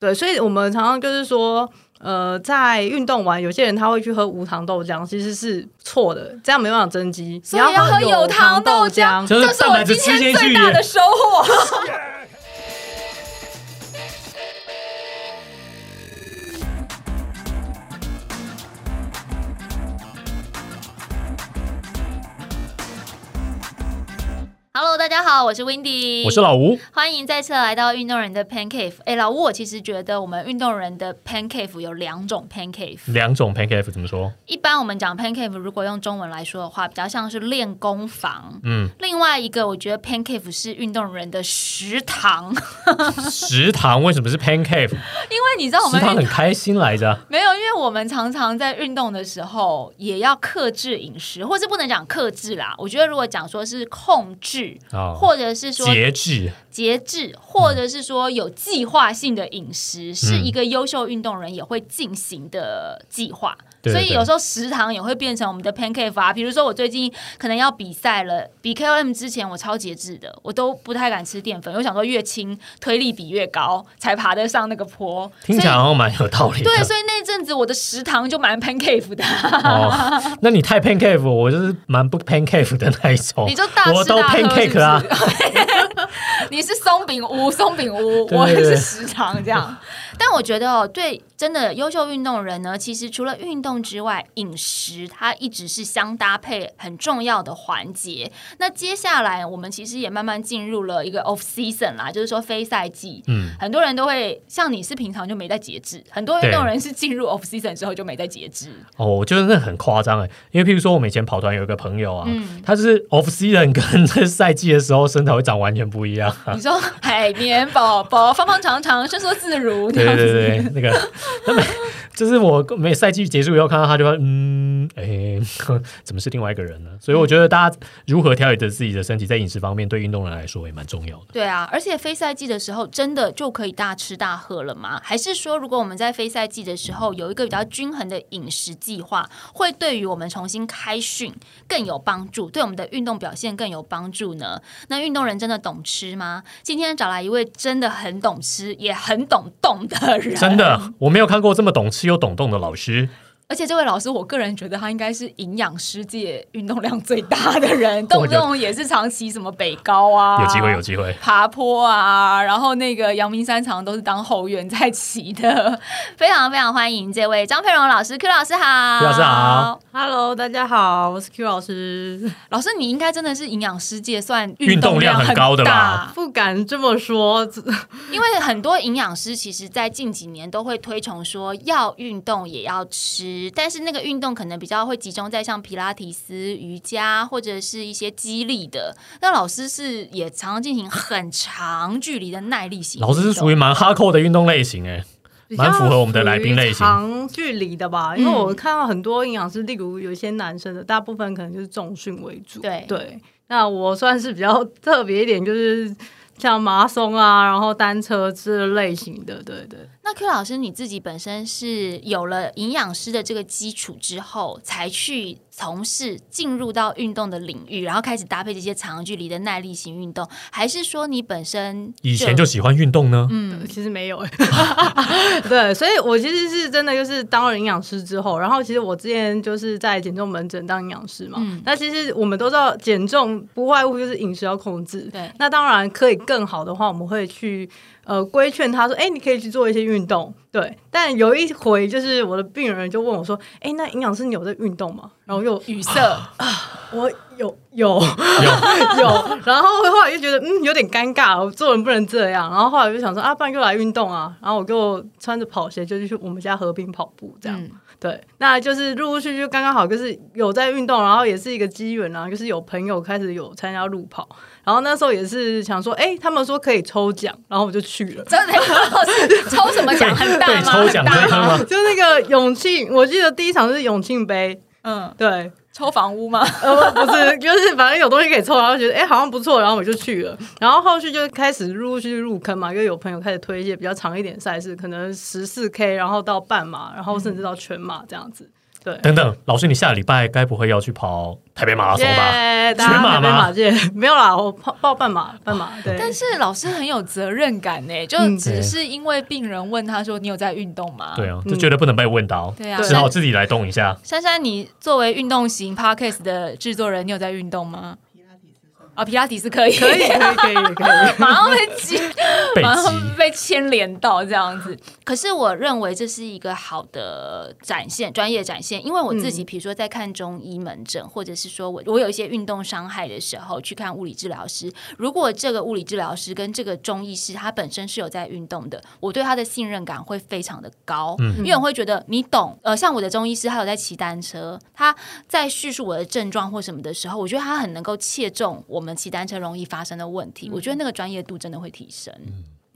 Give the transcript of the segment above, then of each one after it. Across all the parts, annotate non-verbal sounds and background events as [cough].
对，所以我们常常就是说，呃，在运动完，有些人他会去喝无糖豆浆，其实是错的，这样没办法增肌。所以要喝有糖豆浆，就是这是我今天最大的收获。[laughs] 家好，我是 Windy，我是老吴，欢迎再次来到运动人的 Pancake。哎，老吴，我其实觉得我们运动人的 Pancake 有两种 Pancake，两种 pancake 怎么说？一般我们讲 Pancake，如果用中文来说的话，比较像是练功房。嗯，另外一个，我觉得 Pancake 是运动人的食堂，食堂为什么是 pancake？因为你知道我食们食堂很开心来着，没有，因为我们常常在运动的时候也要克制饮食，或是不能讲克制啦。我觉得如果讲说是控制，哦或者是说节制，节制，或者是说有计划性的饮食，是一个优秀运动人也会进行的计划。所以有时候食堂也会变成我们的 pancake 啊。比如说我最近可能要比赛了，比 KOM 之前我超节制的，我都不太敢吃淀粉，我想说越轻推力比越高，才爬得上那个坡。听起来好像蛮有道理的。对，所以那阵子我的食堂就蛮 pancake 的，哦，那你太 pancake，我就是蛮不 pancake 的那一种。你就大吃我都大喝 pancake 啊 [laughs] 你是松饼屋，松饼屋，我是食堂这样。但我觉得哦，对，真的优秀运动人呢，其实除了运动之外，饮食它一直是相搭配很重要的环节。那接下来我们其实也慢慢进入了一个 off season 啦，就是说非赛季。嗯，很多人都会像你是平常就没在节制，很多运动人是进入 off season 之后就没在节制。哦，我觉得那很夸张哎，因为譬如说我们以前跑团有一个朋友啊，嗯他是 off season 跟这赛季的时候身材会长完全不一样。你说海绵宝宝方方长长，伸缩自如。[laughs] 对对对，[laughs] 那个，那每就是我每赛季结束以后看到他就会嗯，哎、[laughs] 怎么是另外一个人呢？所以我觉得大家如何调理着自己的身体，在饮食方面对运动人来说也蛮重要的。对啊，而且非赛季的时候，真的就可以大吃大喝了吗？还是说，如果我们在非赛季的时候有一个比较均衡的饮食计划，会对于我们重新开训更有帮助，对我们的运动表现更有帮助呢？那运动人真的懂吃吗？今天找来一位真的很懂吃，也很懂动的人，真的，我没有看过这么懂吃又懂动的老师。而且这位老师，我个人觉得他应该是营养师界运动量最大的人，动不动也是长期什么北高啊，有机会，有机会。爬坡啊，然后那个阳明山常常都是当后援在骑的，非常非常欢迎这位张佩荣老师，Q 老师好，Q 老师好，Hello，大家好，我是 Q 老师。老师你应该真的是营养师界算运动量很很高的吧？不敢这么说，因为很多营养师其实，在近几年都会推崇说要运动也要吃，但是那个运动可能比较会集中在像皮拉提斯、瑜伽或者是一些激励的。那老师是也常常进行很长距离的耐力型，老师是属于蛮哈扣的运动类型，哎，蛮符合我们的来宾类型长距离的吧？因为嗯我看到很多营养师，例如有些男生的，大部分可能就是重训为主。对对，那我算是比较 [laughs] 特别一点，就是像马拉松啊，然后单车这类型的。对对。那 Q 老师你自己本身是有了营养师的这个基础之后，才去从事进入到运动的领域，然后开始搭配这些长距离的耐力型运动，还是说你本身以前就喜欢运动呢。嗯。呃其实没有哎，[laughs] 对，所以我其实是真的就是当了营养师之后，然后其实我之前就是在减重门诊当营养师嘛，嗯。那其实我们都知道减重不外乎就是饮食要控制，对。那当然可以更好的话，我们会去呃规劝他说，哎、你可以去做一些运动，对。但有一回就是我的病人就问我说，哎、那营养师你有在运动吗？然后又语塞啊，我有有有，[laughs] 然后后来就觉得嗯有点尴尬，我做人不能这样。然后后来就想说啊，不然就来运动啊。然后我就穿着跑鞋就去我们家和平跑步这样。嗯对，那就是陆陆续续刚刚好，就是有在运动，然后也是一个机缘啊，就是有朋友开始有参加路跑，然后那时候也是想说，哎、他们说可以抽奖，然后我就去了。真的 [laughs] 抽什么奖很 [laughs] 大被吗？抽奖很大这个吗？就那个永庆，我记得第一场是永庆杯，嗯，对，抽房屋吗？呃，不是，就是反正有东西可以抽，然后觉得哎、好像不错，然后我就去了。然后后续就开始陆陆续续入坑嘛，因为有朋友开始推一些比较长一点的赛事，可能十四 K，然后到半马，然后甚至到全马这样子。对，等等，老师，你下礼拜该不会要去跑台北马拉松吧？全马吗没有啦，[laughs] 我跑报半马，半马对。但是老师很有责任感呢，就嗯只是因为病人问他说：“你有在运动吗？”对啊，嗯就觉得不能被问到，对啊只好自己来动一下。珊珊，你作为运动型 podcast 的制作人，你有在运动吗？啊，皮拉提斯可以，可以可以可以可以，[laughs] 马上被击，[laughs] 被马上击，被牵连到这样子。可是我认为这是一个好的展现，专业展现。因为我自己，比如说在看中医门诊，或者是说我我有一些运动伤害的时候，去看物理治疗师。如果这个物理治疗师跟这个中医师他本身是有在运动的，我对他的信任感会非常的高，因为我会觉得你懂。呃，像我的中医师，他有在骑单车，他在叙述我的症状或什么的时候，我觉得他很能够切中我们骑单车容易发生的问题。我觉得那个专业度真的会提升。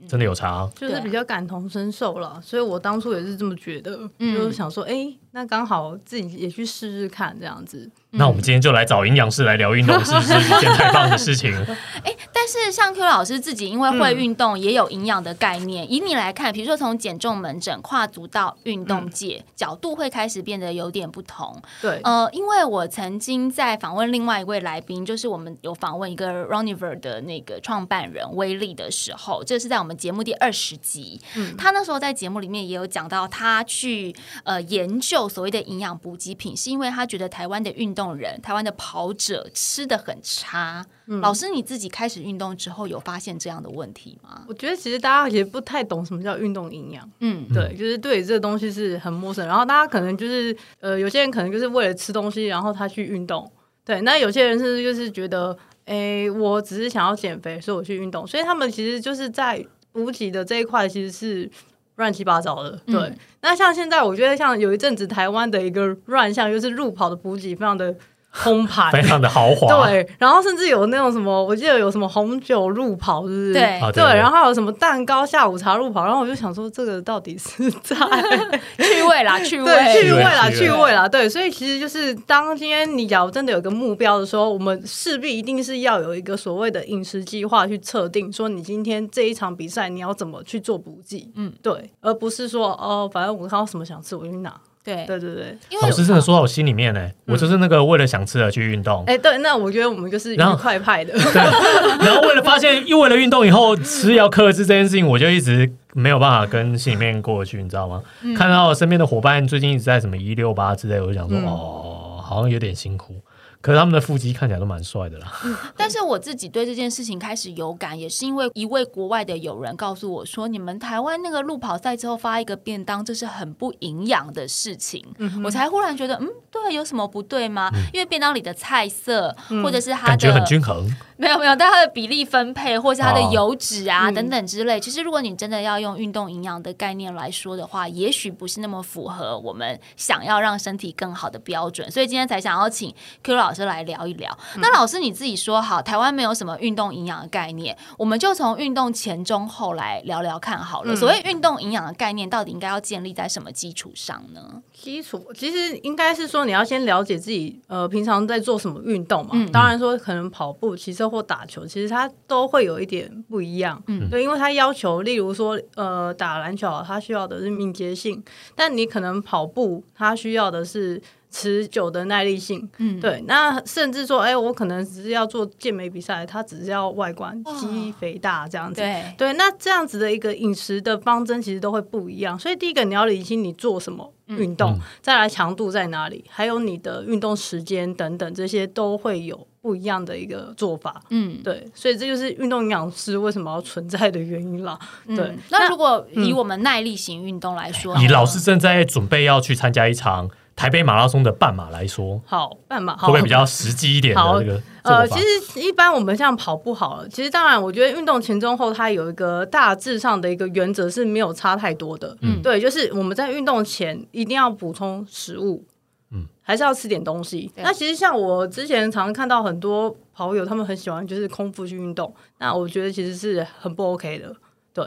真的有差。就是比较感同身受了，所以我当初也是这么觉得，嗯就是想说，哎，那刚好自己也去试试看这样子。那我们今天就来找营养师来聊运动，是不是一件太棒的事情？[laughs] 但是像 Q 老师自己，因为会运动，也有营养的概念。以你来看，比如说从减重门诊跨足到运动界，角度会开始变得有点不同。对，呃，因为我曾经在访问另外一位来宾，就是我们有访问一个 Roniver 的那个创办人威力的时候，这是在我们节目第二十集。他那时候在节目里面也有讲到，他去呃研究所谓的营养补给品，是因为他觉得台湾的运动人、台湾的跑者吃的很差。老师，你自己开始运动之后，有发现这样的问题吗？我觉得其实大家也不太懂什么叫运动营养，嗯，对，就是对这个东西是很陌生。然后大家可能就是呃，有些人可能就是为了吃东西，然后他去运动。对，那有些人是就是觉得，哎，我只是想要减肥，所以我去运动。所以他们其实就是在补给的这一块其实是乱七八糟的。对，嗯那像现在我觉得像有一阵子台湾的一个乱象，就是路跑的补给非常的空盘。非常的豪华。对，然后甚至有那种什么，我记得有什么红酒路跑，是不是？对啊对，然后还有什么蛋糕下午茶路跑，然后我就想说，这个到底是在 [laughs] 趣味啦，[laughs] 趣对味。趣味啦，趣味趣味啦，对，所以其实就是当今天你假如真的有个目标的时候，我们势必一定是要有一个所谓的饮食计划去测定，说你今天这一场比赛你要怎么去做补给，嗯，对，而不是说哦，反正我看到什么想吃我就去拿，对，对对对，因为老师真的说到我心里面呢，我就是那个为了想吃而去运动，哎，对，那我觉得我们就是愉然后快派的，[laughs] 然后为了发现，又为了运动以后吃要克制这件事情，我就一直没有办法跟心里面过去，你知道吗？看到身边的伙伴最近一直在什么一六八之类，我就想说，嗯。哦，好像有点辛苦。可是他们的腹肌看起来都蛮帅的啦。[laughs] 但是我自己对这件事情开始有感，也是因为一位国外的友人告诉我说，你们台湾那个路跑赛之后发一个便当，这是很不营养的事情。嗯我才忽然觉得，嗯，对，有什么不对吗？因为便当里的菜色，或者是它感觉很均衡，没有没有，但它的比例分配，或是它的哦油脂啊、嗯等等之类，其实如果你真的要用运动营养的概念来说的话，也许不是那么符合我们想要让身体更好的标准。所以今天才想要请 Q 老师来聊一聊。那老师你自己说好，台湾没有什么运动营养的概念，我们就从运动前、中、后来聊聊看好了。嗯所谓运动营养的概念，到底应该要建立在什么基础上呢？基础其实应该是说，你要先了解自己呃平常在做什么运动嘛。嗯当然说可能跑步、骑车或打球，其实它都会有一点不一样。嗯。对，因为它要求，例如说呃打篮球，它需要的是敏捷性，但你可能跑步，它需要的是。持久的耐力性，嗯，对，那甚至说，哎、我可能只是要做健美比赛，它只是要外观肌肥大这样子，对，对，那这样子的一个饮食的方针其实都会不一样，所以第一个你要理清你做什么运动，嗯再来强度在哪里，还有你的运动时间等等，这些都会有不一样的一个做法。嗯。对，所以这就是运动营养师为什么要存在的原因啦。对嗯，那如果以嗯我们耐力型运动来说，你老师正在准备要去参加一场台北马拉松的半马来说，好，半马会好不会比较实际一点的好这个呃，其？实一般我们像跑步好了，其实当然，我觉得运动前中后它有一个大致上的一个原则是没有差太多的。嗯对，就是我们在运动前一定要补充食物，嗯，还是要吃点东西。那其实像我之前常看到很多跑友，他们很喜欢就是空腹去运动，那我觉得其实是很不 OK 的。对，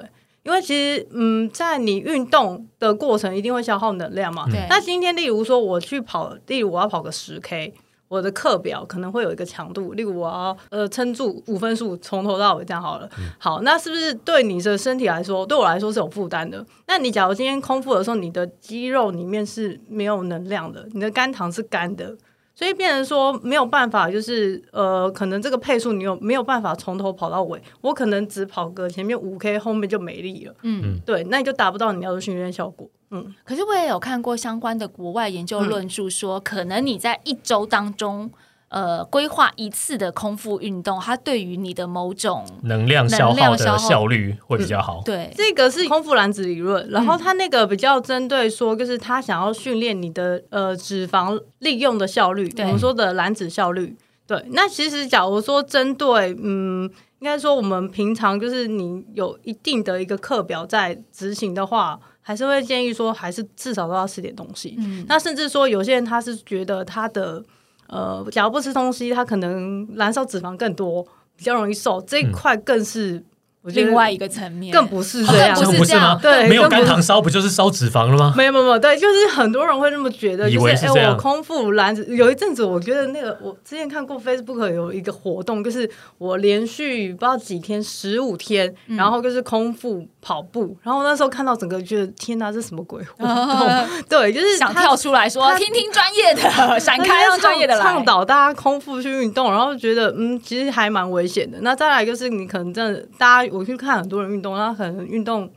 因为其实嗯，在你运动的过程一定会消耗能量嘛。对那今天例如说我去跑，例如我要跑个十 K。我的课表可能会有一个强度，例如我要呃撑住五分数，从头到尾这样好了。好，那是不是对你的身体来说，对我来说是有负担的？那你假如今天空腹的时候，你的肌肉里面是没有能量的，你的肝糖是干的。所以变成说没有办法，就是呃，可能这个配速你有没有办法从头跑到尾？我可能只跑个前面五 K，后面就没力了。嗯，对，那你就达不到你要的训练效果。嗯，可是我也有看过相关的国外研究论述，说可能你在一周当中。呃，规划一次的空腹运动，它对于你的某种能量消耗的效率会比较好。对，这个是空腹燃脂理论，然后它那个比较针对说，就是他想要训练你的呃脂肪利用的效率，我们说的燃脂效率。对，那其实假如说针对，嗯，应该说我们平常就是你有一定的一个课表在执行的话，还是会建议说，还是至少都要吃点东西。嗯，那甚至说有些人他是觉得他的。呃，假如不吃东西，它可能燃烧脂肪更多，比较容易瘦。这一块更是。另外一个层面，更不是这样，不是这样，对，没有肝糖烧，不就是烧脂肪了吗？没有，没有，没有，对，就是很多人会这么觉得，以为是这样。我空腹燃脂，有一阵子，我觉得那个，我之前看过 Facebook 有一个活动，就是我连续不知道几天，十五天，然后就是空腹跑步，然后那时候看到整个觉得天哪，这什么鬼活动？[laughs] 对，就是想跳出来说，听听专业的，[laughs] 闪开让专业的来倡导大家空腹去运动，然后觉得嗯，其实还蛮危险的。那再来就是你可能真的，大家我去看很多人运。运动，那可能运动，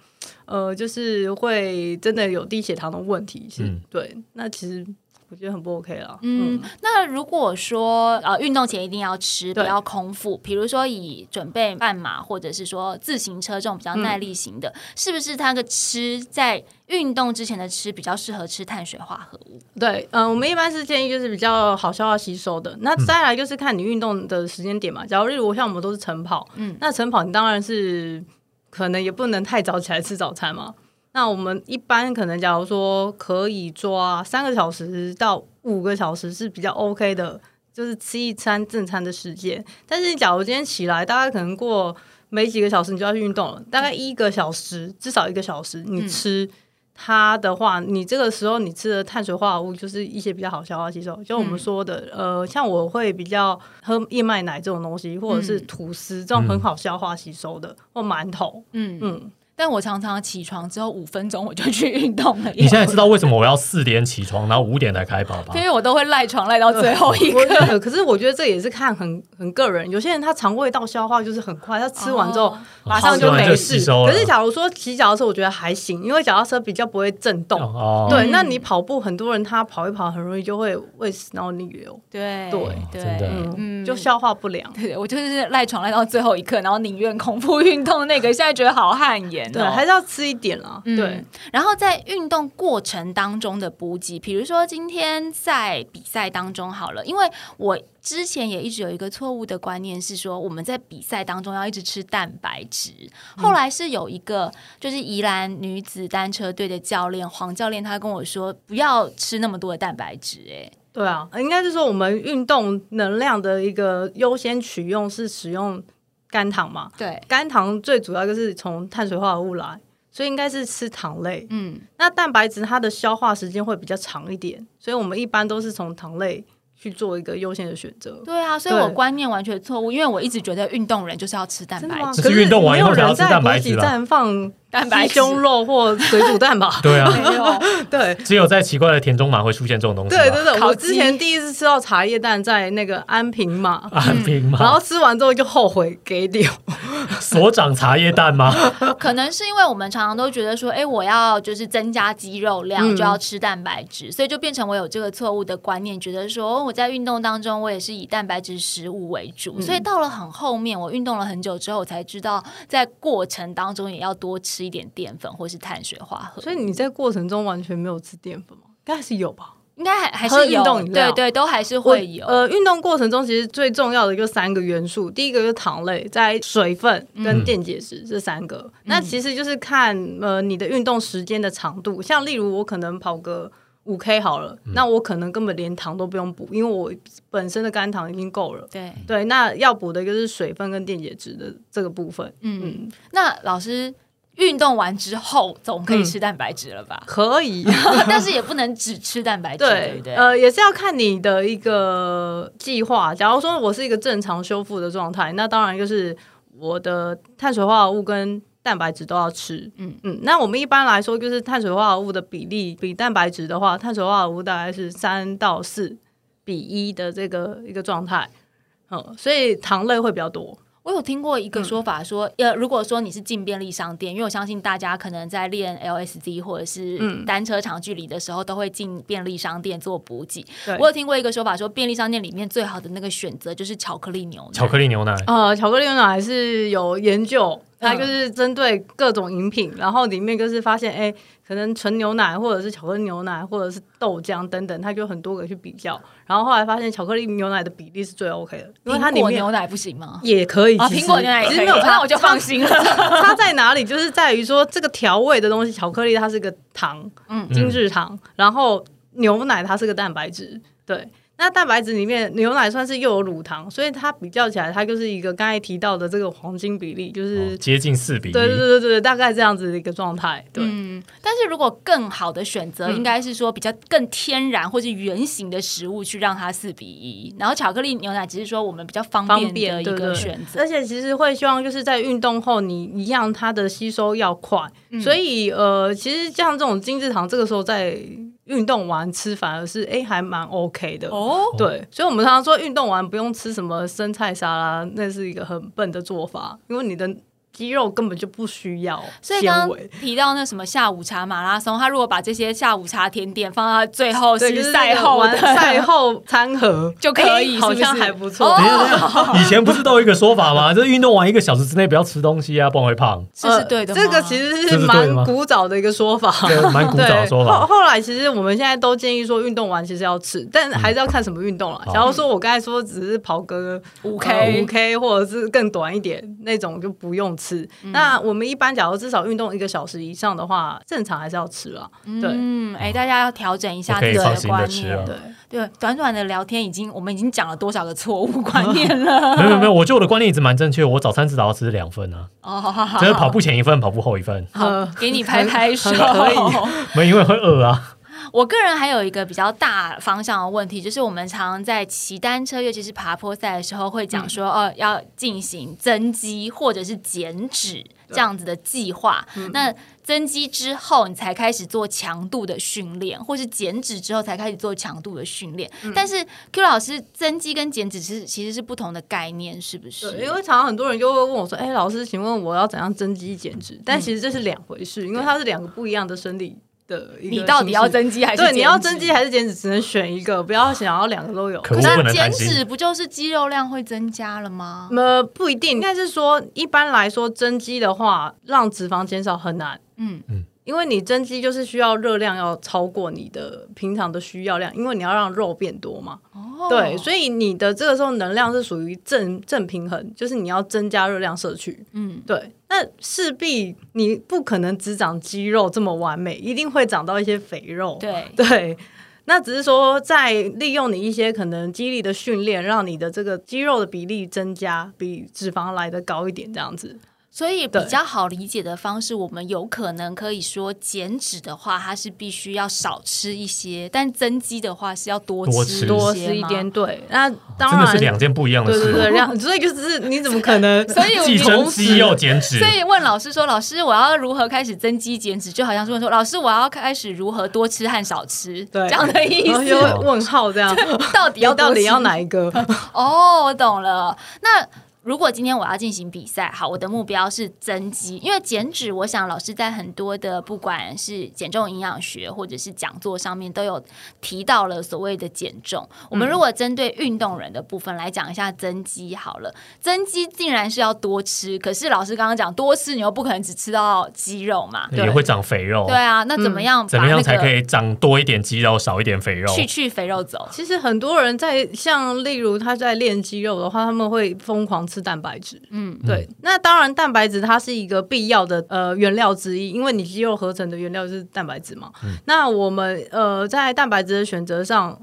呃，就是会真的有低血糖的问题，是对。那其实我觉得很不 OK 了。嗯，那如果说呃，运动前一定要吃，不要空腹，比如说以准备半马或者是说自行车这种比较耐力型的，是不是它的吃在运动之前的吃比较适合吃碳水化合物？对，嗯，我们一般是建议就是比较好消化吸收的。那再来就是看你运动的时间点嘛。假如例如像我们都是晨跑，嗯，那晨跑你当然是。可能也不能太早起来吃早餐嘛。那我们一般可能，假如说可以抓三个小时到五个小时是比较 OK 的，就是吃一餐正餐的时间。但是你假如今天起来，大概可能过没几个小时，你就要去运动了，大概一个小时至少一个小时，你吃。它的话，你这个时候你吃的碳水化合物就是一些比较好消化吸收，就我们说的，呃，像我会比较喝燕麦奶这种东西，或者是吐司这种很好消化吸收的，或馒头，嗯嗯。但我常常起床之后五分钟我就去运动了。你现在知道为什么我要四点起床，然后五点才开跑吧？因为我都会赖床赖到最后一刻。可是我觉得这也是看很很个人，有些人他肠胃道消化就是很快，他吃完之后马上就没事。可是假如说骑脚踏车，我觉得还行，因为脚踏车比较不会震动。对，那你跑步，很多人他跑一跑很容易就会胃食道逆流。对对对，嗯，就消化不良。对我就是赖床赖到最后一刻，然后宁愿空腹运动那个，现在觉得好汗颜。对，还是要吃一点了。对，然后在运动过程当中的补给，比如说今天在比赛当中好了，因为我之前也一直有一个错误的观念是说，我们在比赛当中要一直吃蛋白质。后来是有一个就是宜兰女子单车队的教练黄教练，他跟我说不要吃那么多的蛋白质。哎，对啊，应该是说我们运动能量的一个优先取用是使用。肝糖嘛，对，肝糖最主要就是从碳水化合物来，所以应该是吃糖类。嗯，那蛋白质它的消化时间会比较长一点，所以我们一般都是从糖类。去做一个优先的选择。对啊，所以我观念完全错误，因为我一直觉得运动人就是要吃蛋白质。可是运动完以后才要吃蛋白质蛋白胸肉或水煮蛋吧？[laughs] 对啊，[laughs] 对，只有在奇怪的田中马会出现这种东西。对对对，我之前第一次吃到茶叶蛋，在那个安平马，[laughs] 安平马，然后吃完之后就后悔给丢。所长茶叶蛋吗？可能是因为我们常常都觉得说，哎，我要就是增加肌肉量，就要吃蛋白质，所以就变成我有这个错误的观念，觉得说我。在运动当中，我也是以蛋白质食物为主，所以到了很后面，我运动了很久之后，我才知道在过程当中也要多吃一点淀粉或是碳水化合物。所以你在过程中完全没有吃淀粉吗？应该是有吧？应该还还是运动对对，都还是会有。呃，运动过程中其实最重要的就三个元素，第一个就是糖类，在水分跟电解质这三个。那其实就是看呃你的运动时间的长度，像例如我可能跑个。五 K 好了，那我可能根本连糖都不用补，因为我本身的肝糖已经够了。对对，那要补的一个是水分跟电解质的这个部分。嗯，那老师。运动完之后总可以吃蛋白质了吧？[laughs] 可以，[laughs] 但是也不能只吃蛋白质，对不对？呃，也是要看你的一个计划。假如说我是一个正常修复的状态，那当然就是我的碳水化合物跟蛋白质都要吃。嗯嗯，那我们一般来说就是碳水化合物的比例比蛋白质的话，碳水化合物大概是三到四比一的这个一个状态。嗯，所以糖类会比较多。我有听过一个说法，说呃，如果说你是进便利商店，因为我相信大家可能在练 LSD 或者是单车长距离的时候，都会进便利商店做补给。我有听过一个说法，说便利商店里面最好的那个选择就是巧克力牛奶。巧克力牛奶呃，巧克力牛奶是有研究。它就是针对各种饮品，然后里面就是发现，哎，可能纯牛奶或者是巧克力牛奶或者是豆浆等等，它就很多个去比较，然后后来发现巧克力牛奶的比例是最 OK 的。因为它里面牛奶不行吗？也可以，苹果牛奶其实没有它，我就放心了。它在哪里？就是在于说这个调味的东西，巧克力它是个糖，嗯，精致糖，然后牛奶它是个蛋白质，对。那蛋白质里面牛奶算是又有乳糖，所以它比较起来，它就是一个刚才提到的这个黄金比例，就是接近四比一。对对对对对，大概这样子的一个状态。对，但是如果更好的选择，应该是说比较更天然或是圆形的食物去让它四比一。然后巧克力牛奶只是说我们比较方便的一个选择，而且其实会希望就是在运动后你一样它的吸收要快，所以呃，其实像这种精制糖，这个时候在。运动完吃反而是哎还蛮 OK 的哦，对，所以我们常常说运动完不用吃什么生菜沙拉，那是一个很笨的做法，因为你的。肌肉根本就不需要，所以刚刚提到那什么下午茶马拉松，他如果把这些下午茶甜点放到最后是赛后赛后餐盒 [laughs] 就可以，好像还不错。以前不是都有一个说法吗？就是运动完一个小时之内不要吃东西啊，不然会胖。[laughs] 这是对的，这个其实是蛮古早的一个说法，蛮古早的说法。[laughs] 后后来其实我们现在都建议说，运动完其实要吃，但还是要看什么运动了。假如说我刚才说只是跑个五 K 五 K 或者是更短一点那种，就不用吃。那我们一般，假如至少运动一个小时以上的话，正常还是要吃了。对，嗯，哎，大家要调整一下自己的观念。对，对，短短的聊天已经，我们已经讲了多少个错误观念了？[laughs] 没有没有，我觉得我的观念一直蛮正确。我早餐至少要吃两份啊。哦，好好好，就是跑步前一份，跑步后一份。好，给你拍拍手。可以，没因为会饿啊。我个人还有一个比较大方向的问题，就是我们常常在骑单车，尤其是爬坡赛的时候，会讲说哦，要进行增肌或者是减脂这样子的计划。那增肌之后，你才开始做强度的训练，或是减脂之后才开始做强度的训练。但是 Q 老师，增肌跟减脂是其实是不同的概念，是不是？因为常常很多人就会问我说：“哎，老师，请问我要怎样增肌减脂？”但其实这是两回事，因为它是两个不一样的生理。你到底要增肌还是对？你要增肌还是减脂？只能选一个，不要想要两个都有。可是减脂不就是肌肉量会增加了吗？呃，不一定，应该是说一般来说增肌的话，让脂肪减少很难。嗯嗯。因为你增肌就是需要热量要超过你的平常的需要量，因为你要让肉变多嘛。哦，对，所以你的这个时候能量是属于正正平衡，就是你要增加热量摄取。嗯，对，那势必你不可能只长肌肉这么完美，一定会长到一些肥肉。对对，那只是说在利用你一些可能肌力的训练，让你的这个肌肉的比例增加，比脂肪来的高一点，这样子。所以比较好理解的方式，我们有可能可以说减脂的话，它是必须要少吃一些；但增肌的话是要多吃多吃一点。对，那当然是两件不一样的事。对对对，两 [laughs] 所以就是你怎么可能？所以既增 [laughs] 肌又减脂。所以问老师说：“老师，我要如何开始增肌减脂？”就好像是问说：“老师，我要开始如何多吃和少吃？”这样的意思。问号这样，[laughs] 到底要到底要哪一个？哦，我懂了。那。如果今天我要进行比赛，好，我的目标是增肌，因为减脂，我想老师在很多的不管是减重营养学或者是讲座上面都有提到了所谓的减重。我们如果针对运动人的部分来讲一下增肌好了，增肌竟然是要多吃，可是老师刚刚讲多吃，你又不可能只吃到肌肉嘛，也会长肥肉。对啊，那怎么样？怎么样才可以长多一点肌肉，少一点肥肉？去去肥肉走。其实很多人在像例如他在练肌肉的话，他们会疯狂。吃蛋白质，嗯，对，那当然蛋白质它是一个必要的呃原料之一，因为你肌肉合成的原料是蛋白质嘛。那我们呃在蛋白质的选择上，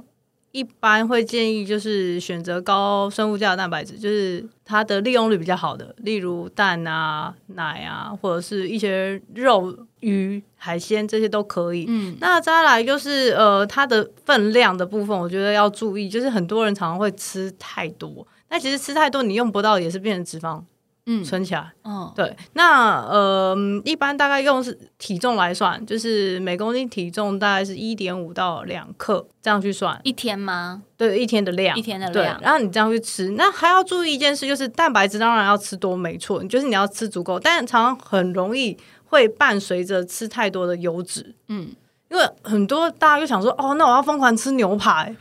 一般会建议就是选择高生物价的蛋白质，就是它的利用率比较好的，例如蛋啊、奶啊，或者是一些肉、鱼、海鲜这些都可以。嗯，那再来就是呃，它的分量的部分，我觉得要注意，就是很多人常常会吃太多，那其实吃太多你用不到，也是变成脂肪嗯存起来。嗯，对，那呃，一般大概用是体重来算，就是每公斤体重大概是一点五到两克这样去算，一天吗？对，一天的量，一天的量，然后你这样去吃，那还要注意一件事，就是蛋白质当然要吃多，没错，就是你要吃足够，但常常很容易会伴随着吃太多的油脂，嗯，因为很多大家就想说，哦，那我要疯狂吃牛排，哦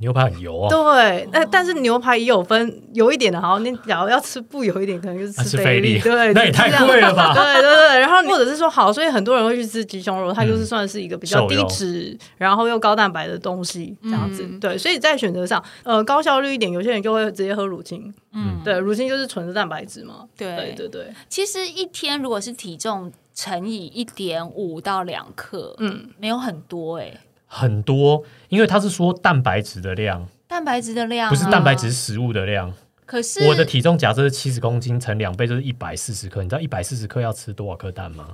牛排很油啊，对，那但是牛排也有分油一点的，好，你假如要吃不油一点，可能就是啊吃菲菲力。对，那也太贵了吧？[laughs] 对对对，然后或者是说好，所以很多人会去吃鸡胸肉，它就是算是一个比较低脂，然后又高蛋白的东西，这样子。嗯对，所以在选择上，呃，高效率一点，有些人就会直接喝乳清，嗯，对，乳清就是纯的蛋白质嘛。对。对对对，其实一天如果是体重乘以一点五到两克，嗯，没有很多哎、很多，因为他是说蛋白质的量，蛋白质的量、啊、不是蛋白质，食物的量。可是我的体重假设是七十公斤乘两倍，就是一百四十克。你知道一百四十克要吃多少颗蛋吗？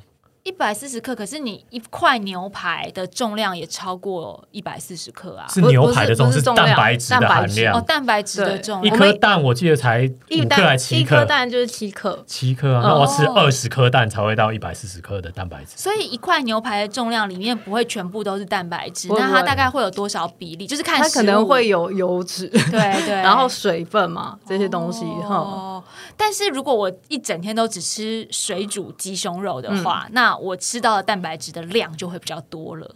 一百四十克，可是你一块牛排的重量也超过一百四十克啊。是牛排的重，不是重量蛋白质的含蛋白质哦，蛋白质的重量，颗蛋我记得才一五克还蛋一颗，蛋就是七克。七克啊，哦那我要吃二十颗蛋才会到一百四十克的蛋白质。所以一块牛排的重量里面不会全部都是蛋白质，那它大概会有多少比例？就是看它可能会有油脂，对对，然后水分嘛，这些东西哈。哦，但是如果我一整天都只吃水煮鸡胸肉的话，嗯那我吃到的蛋白质的量就会比较多了。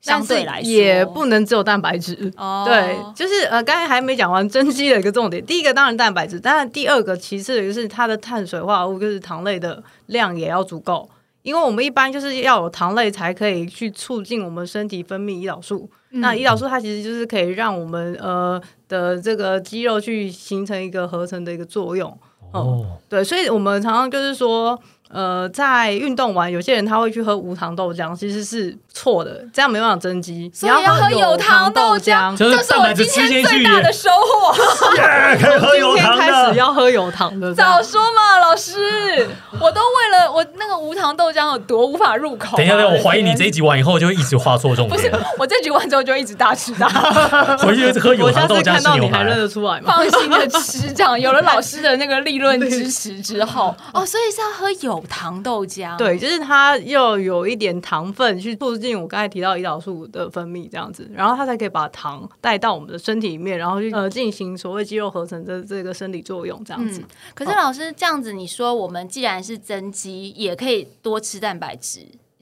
相对来说，也不能只有蛋白质，哦，对，就是呃，刚才还没讲完增肌的一个重点。第一个当然蛋白质，当然第二个其次的就是它的碳水化合物，就是糖类的量也要足够。因为我们一般就是要有糖类才可以去促进我们身体分泌胰岛素。嗯那胰岛素它其实就是可以让我们呃的这个肌肉去形成一个合成的一个作用。哦，对，所以我们常常就是说，呃，在运动完，有些人他会去喝无糖豆浆，其实是错的，这样没办法增肌。所以你要喝有糖糖豆浆浆，就是这是我今天最大的收获。耶可以喝有糖今天开始的。要喝有糖的，早说嘛，老师，我都为了我那个无糖豆浆有多无法入口啊。等一下，等一下，我怀疑你这一集完以后就会一直画错重点不是，我这集完之后就一直大吃大喝，[laughs] 回去就是喝有我下糖豆浆你还认。得出来吗？放心的吃。这样有了老师的那个利润支持之后，哦，所以是要喝有糖豆浆。对，就是它又有一点糖分去促进我刚才提到胰岛素的分泌，这样子，然后它才可以把糖带到我们的身体里面，然后去呃进行所谓肌肉合成的这个生理作用，这样子。嗯，可是老师这样子，你说我们既然是增肌，也可以多吃蛋白质，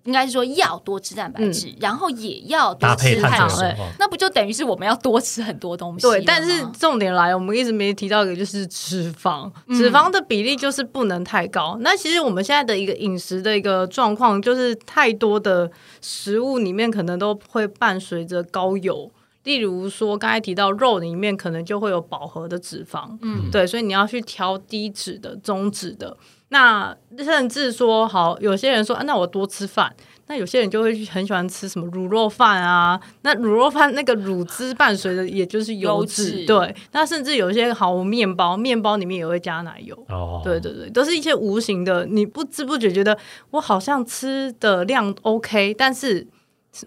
应该是说要多吃蛋白质，然后也要多搭配碳吃碳水，那不就等于是我们要多吃很多东西？对，但是重点来了，我们一直没提到一个就是脂肪，嗯脂肪的比例就是不能太高。那其实我们现在的一个饮食的一个状况，就是太多的食物里面可能都会伴随着高油。例如说，刚才提到肉里面可能就会有饱和的脂肪，嗯，对，所以你要去挑低脂的、中脂的。那甚至说，好，有些人说，啊、那我多吃饭。那有些人就会很喜欢吃什么卤肉饭啊，那卤肉饭那个乳汁伴随的也就是油油脂，脂对。那甚至有一些好面包，面包里面也会加奶油，哦，对对对，都是一些无形的，你不知不觉觉得我好像吃的量 OK，但是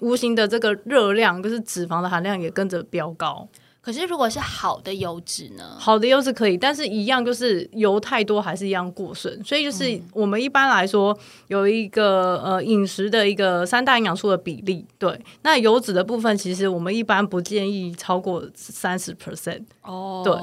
无形的这个热量就是脂肪的含量也跟着飙高。可是如果是好的油脂呢？好的油脂可以，但是一样就是油太多还是一样过剩，所以就是我们一般来说有一个呃饮食的一个三大营养素的比例，对，那油脂的部分其实我们一般不建议超过三十 percent，哦，对，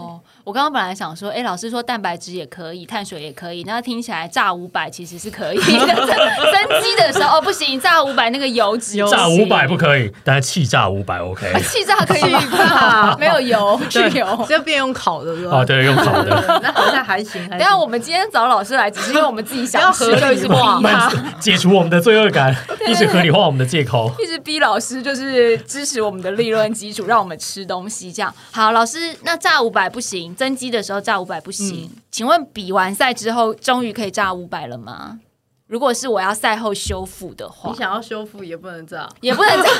我刚刚本来想说，哎，老师说蛋白质也可以，碳水也可以，那听起来炸五百其实是可以的。增增肌的时候哦，不行，炸五百那个油脂油炸五百不，可以，但是气炸五百 OK 啊。[laughs] 气炸可以吗？气炸没有油，去对油。这变用烤的是吧？哦，对，用烤的。那好像还行，[laughs] 等下，我们今天找老师来，只是因为我们自己想合理就一直逼化他，解除我们的罪恶感，一直合理化我们的借口。一直逼老师，就是支持我们的利润基础，让我们吃东西。这样好，老师，那炸五百不行，增肌的时候炸五百不行。请问比完赛之后，终于可以炸五百了吗？如果是我要赛后修复的话你，想要修复也不能这样。也不能这样。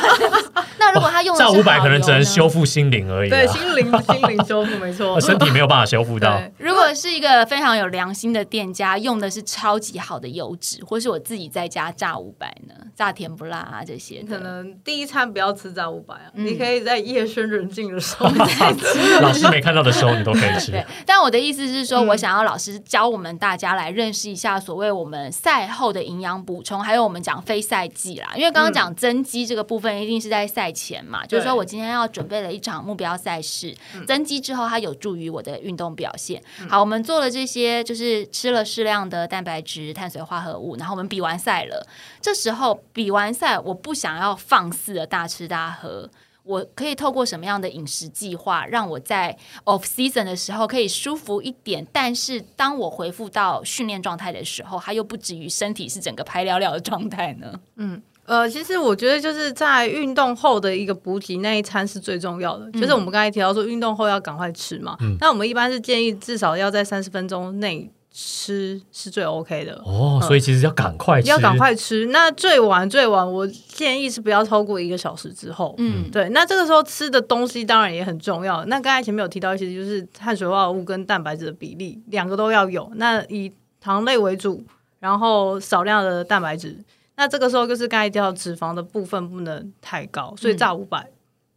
[laughs] 那如果他用的炸是五百可能只能修复。心灵而已啊，对，心灵 [laughs] 心灵修复没错呃。身体没有办法修复到。如果是一个非常有良心的店家，用的是超级好的油脂，或是我自己在家炸五百呢，炸甜不辣啊这些的，可能第一餐不要吃炸五百啊，嗯你可以在夜深人静的时候 [laughs] 再吃老师没看到的时候，你都可以吃。对，但我的意思是说，嗯我想要老师教我们大家来认识一下所谓我们赛后的营养补充，还有我们讲非赛季啦。因为刚刚讲增肌这个部分，一定是在赛前嘛，就是说我今天要准备了一场目标赛事，增肌之后它有助于我的运动表现。好，我们做了这些，就是吃了适量的蛋白质、碳水化合物，然后我们比完赛了。这时候比完赛，我不想要放肆的大吃大喝。我可以透过什么样的饮食计划，让我在 off season 的时候可以舒服一点？但是当我恢复到训练状态的时候，它又不至于身体是整个排了了的状态呢？嗯呃，其实我觉得就是在运动后的一个补给那一餐是最重要的，就是我们刚才提到说运动后要赶快吃嘛，那我们一般是建议至少要在三十分钟内吃是最 OK 的。哦，所以其实要赶快吃，要赶快吃，那最晚最晚，我建议是不要超过一个小时之后。嗯，对，那这个时候吃的东西当然也很重要。那刚才前面有提到一些，就是碳水化合物跟蛋白质的比例，两个都要有。那以糖类为主，然后少量的蛋白质。那这个时候就是刚才提到脂肪的部分不能太高，所以炸五百、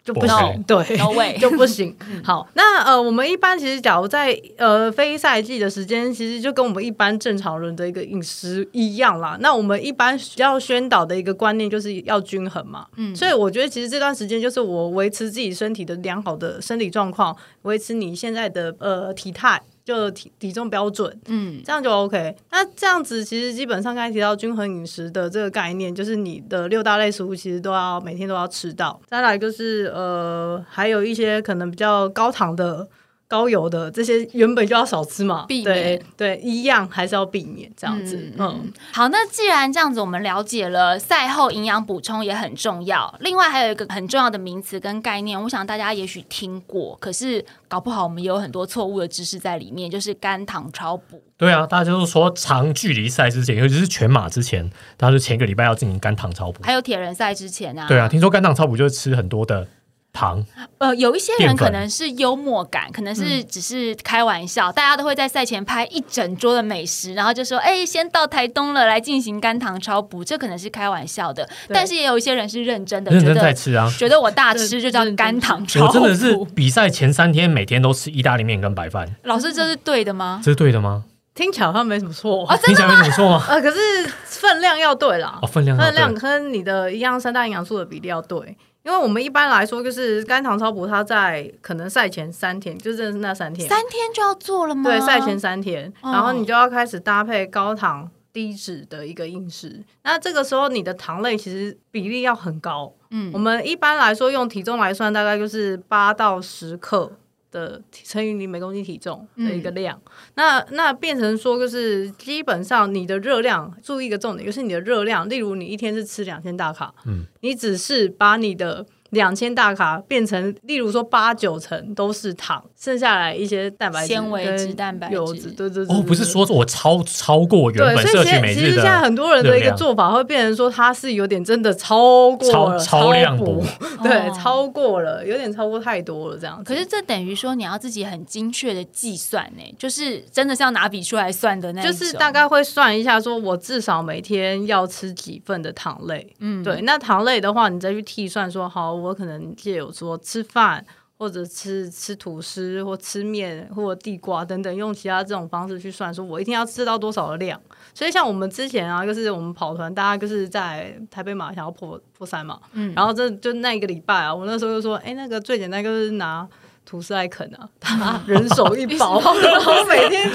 就不不行。对 No way [laughs] 就不行。好，那呃，我们一般其实假如在呃非赛季的时间，其实就跟我们一般正常人的一个饮食一样啦。那我们一般要宣导的一个观念就是要均衡嘛。嗯，所以我觉得其实这段时间就是我维持自己身体的良好的生理状况，维持你现在的呃体态。就体体重标准，嗯，这样就 OK。那这样子其实基本上刚才提到均衡饮食的这个概念，就是你的六大类食物其实都要每天都要吃到。再来就是呃，还有一些可能比较高糖的、高油的这些原本就要少吃嘛，避免对对，一样还是要避免这样子。嗯，好，那既然这样子，我们了解了赛后营养补充也很重要。另外还有一个很重要的名词跟概念，我想大家也许听过，可是搞不好我们也有很多错误的知识在里面，就是肝糖超补。对啊，大家都说长距离赛之前，尤其是全马之前，大家就前个礼拜要进行肝糖超补。还有铁人赛之前啊，对啊，听说肝糖超补就是吃很多的糖，呃，有一些人可能是幽默感，可能是只是开玩笑，大家都会在赛前拍一整桌的美食，然后就说：“哎、先到台东了，来进行肝糖超补。”这可能是开玩笑的，但是也有一些人是认真的，认真觉得在吃啊。觉得我大吃就叫肝糖超补。我真的是比赛前三天每天都吃意大利面跟白饭，老师，这是对的吗？这是对的吗？听起来好像没什么错。啊，真的听起来没什么错吗？[laughs] 呃，可是分量要对啦，哦，分量分量，跟你的一样三大营养素的比例要对。因为我们一般来说，就是肝糖超补，它在可能赛前三天，就真的是那三天，三天就要做了吗？对，赛前三天，哦然后你就要开始搭配高糖低脂的一个饮食。那这个时候你的糖类其实比例要很高，嗯我们一般来说用体重来算，大概就是八到十克。的乘以你每公斤体重的一个量，那那变成说就是基本上你的热量，注意一个重点，就是你的热量，例如你一天是吃两千大卡，嗯，你只是把你的两千大卡变成，例如说八九成都是糖，剩下来一些蛋白质、纤维质蛋白质。油脂，对对对哦，不是说我超超过原对，本摄取每日其实现在很多人的一个做法会变成说，它是有点真的超过超了，超量补。补，对，哦。超过了，有点超过太多了这样子。可是这等于说你要自己很精确的计算呢，就是真的是要拿笔出来算的那，就是大概会算一下，说我至少每天要吃几份的糖类。嗯。对，那糖类的话，你再去计算说，好，我可能借有说吃饭。或者吃吃吐司或吃面或地瓜等等，用其他这种方式去算，说我一天要吃到多少的量。所以像我们之前啊，就是我们跑团，大家就是在台北马想要破破三嘛，嗯然后这就那一个礼拜啊，我那时候就说，哎、那个最简单就是拿吐司来啃啊，他人手一包，[laughs] 然后每天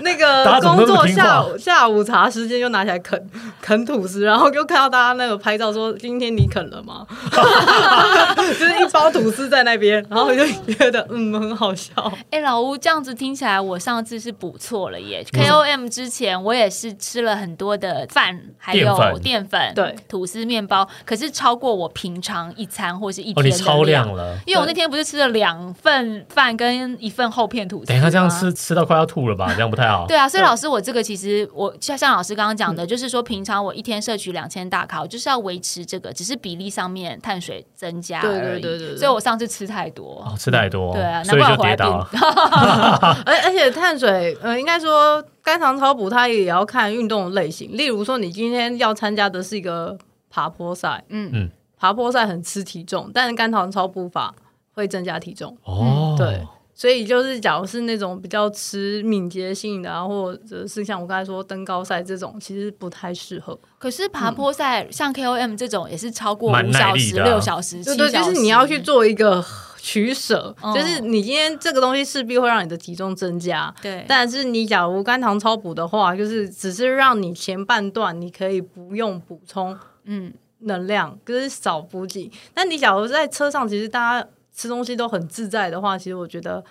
那个工作下午下午茶时间就拿起来啃啃吐司，然后就看到大家那个拍照说今天你啃了吗？[laughs] 就是一包吐司在那边，然后我就觉得嗯很好笑。哎、老吴这样子听起来，我上次是补错了耶。KOM 之前我也是吃了很多的饭，还有淀粉淀粉，对，吐司、面包，可是超过我平常一餐或是一哦，天的量了，因为我那天不是吃了两份份饭跟一份厚片吐司。等一下这样吃。吃到快要吐了吧？[laughs] 这样不太好。对啊，所以老师，我这个其实我像像老师刚刚讲的，就是说平常我一天摄取两千大卡，我就是要维持这个，只是比例上面碳水增加对而已。对对对对所以我上次吃太多。哦，吃太多，对啊所以难怪我就跌倒了。[laughs] 而而且碳水，呃，应该说肝糖超补，它也要看运动类型。例如说，你今天要参加的是一个爬坡赛，嗯嗯爬坡赛很吃体重，但是肝糖超补法会增加体重。哦，对，所以就是假如是那种比较吃敏捷性的啊，或者是像我刚才说登高赛这种，其实不太适合。可是爬坡赛、像 KOM 这种也是超过五小时、六小时、对对，就七小时，是你要去做一个取舍，嗯就是你今天这个东西势必会让你的体重增加。对，但是你假如肝糖超补的话，就是只是让你前半段你可以不用补充嗯，能量，就是少补给。但你假如在车上，其实大家吃东西都很自在的话，其实我觉得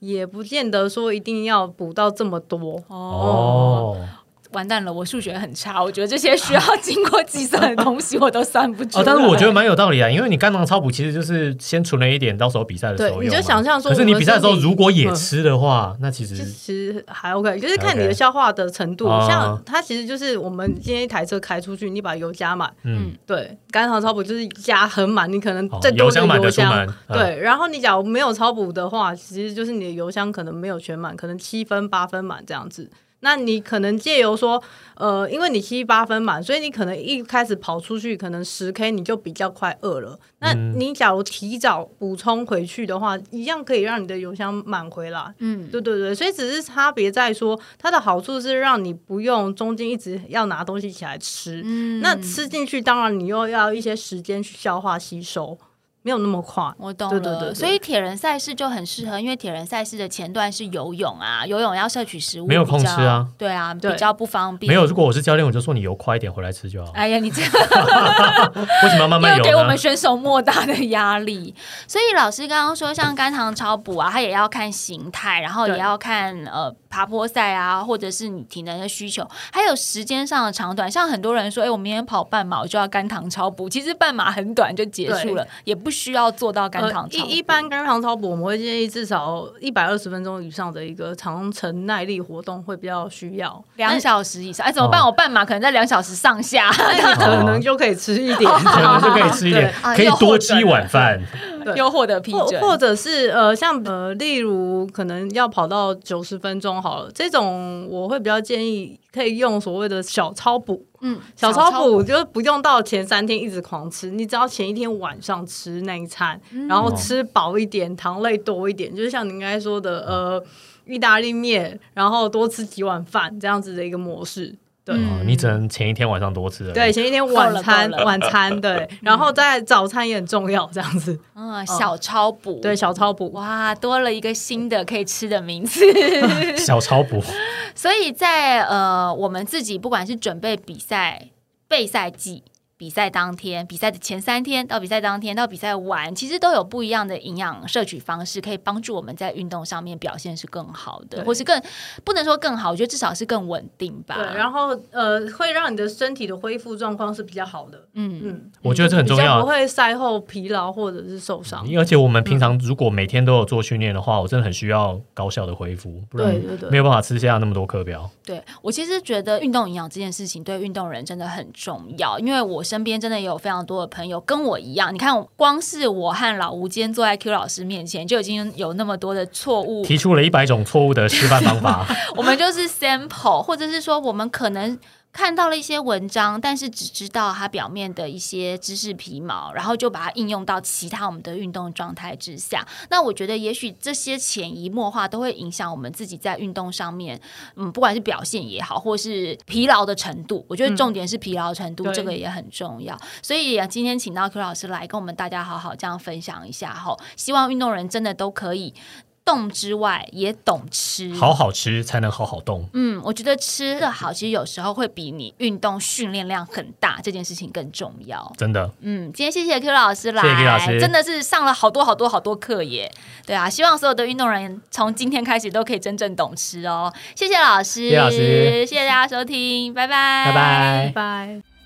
也不见得说一定要补到这么多。哦，哦完蛋了，我数学很差，我觉得这些需要经过计算的东西我都算不出来。哦，但是我觉得蛮有道理啊，因为你肝糖超补其实就是先存了一点，到时候比赛的时候。对你就想象说可是你比赛的时候如果也嗯吃的话，那其实其实实还 OK，就是看你的消化的程度。哦像它其实就是我们今天一台车开出去，你把油加满，嗯，对，肝糖超补就是加很满，你可能哦再多一个油箱满油箱。对，然后你假如没有超补的话，其实就是你的油箱可能没有全满，可能七分八分满这样子。那你可能借由说，呃，因为你七八分满，所以你可能一开始跑出去，可能十 K 你就比较快饿了。那嗯你假如提早补充回去的话，一样可以让你的油箱满回来。嗯，对对对，所以只是差别在说，它的好处是让你不用中间一直要拿东西起来吃。嗯那吃进去，当然你又要一些时间去消化吸收，没有那么快。我懂了，对对对对所以铁人赛事就很适合，因为铁人赛事的前段是游泳啊，游泳要摄取食物没有空吃啊，对啊，对比较不方便。没有。如果我是教练，我就说你游快一点回来吃就好。哎呀，你这样 [laughs] [laughs] 为什么要慢慢游给我们？选手莫大的压力。所以老师刚刚说，像肝糖超补啊，他也要看形态，然后也要看呃爬坡赛啊，或者是你体能的需求，还有时间上的长短。像很多人说，哎，我明天跑半马，我就要肝糖超补。其实半马很短就结束了，也不需要做到肝糖呃超补。一一般肝糖超补，我们会建议至少一百二十分钟以上的一个长程耐力活动会比较需要。两小时以上，哎，怎么办？哦我半马可能在两小时上下。[laughs] 那你可能就可以吃一点，[laughs] [laughs] 可能就可以吃一点啊，可以多吃一碗饭。对又获得批或准，或者是呃，像呃，例如可能要跑到九十分钟好了，这种我会比较建议可以用所谓的小超补。嗯，小超补就不用到前三天一直狂吃，你只要前一天晚上吃那一餐，嗯然后吃饱一点，糖类多一点，就是像您刚才说的，呃，意大利面，然后多吃几碗饭这样子的一个模式。对、你只能前一天晚上多吃。对，前一天晚餐晚餐对，然后在早餐也很重要，这样子。嗯，小超补，对，小超补。哇，多了一个新的可以吃的名字。[laughs] 小超补，所以在呃，我们自己不管是准备比赛、备赛季。比赛当天、比赛的前三天到比赛当天到比赛完，其实都有不一样的营养摄取方式，可以帮助我们在运动上面表现是更好的，或是更不能说更好，我觉得至少是更稳定吧。对，然后呃，会让你的身体的恢复状况是比较好的。嗯，嗯，我觉得这很重要不。会赛后疲劳或者是受伤。而且我们平常如果每天都有做训练的话，我真的很需要高效的恢复，不然对对对没有办法吃下那么多课表。对我其实觉得运动营养这件事情对运动人真的很重要，因为我身边真的有非常多的朋友跟我一样，你看，光是我和老吴今天坐在 Q 老师面前，就已经有那么多的错误，提出了一百种错误的示范方法，[laughs] 我们就是 sample，或者是说我们可能。看到了一些文章，但是只知道它表面的一些知识皮毛，然后就把它应用到其他我们的运动状态之下。那我觉得，也许这些潜移默化都会影响我们自己在运动上面，嗯，不管是表现也好，或是疲劳的程度。我觉得重点是疲劳程度，对这个也很重要。所以啊今天请到 Q 老师来跟我们大家好好这样分享一下哈，希望运动人真的都可以动之外也懂吃，好好吃才能好好动。嗯，我觉得吃的好，其实有时候会比你运动训练量很大这件事情更重要。真的，嗯，今天谢谢 Q 老师来，谢谢 Q 老师真的是上了好多好多好多课耶。对啊，希望所有的运动人从今天开始都可以真正懂吃哦。谢谢老师，谢谢老师谢谢大家收听，拜拜，拜拜拜。拜。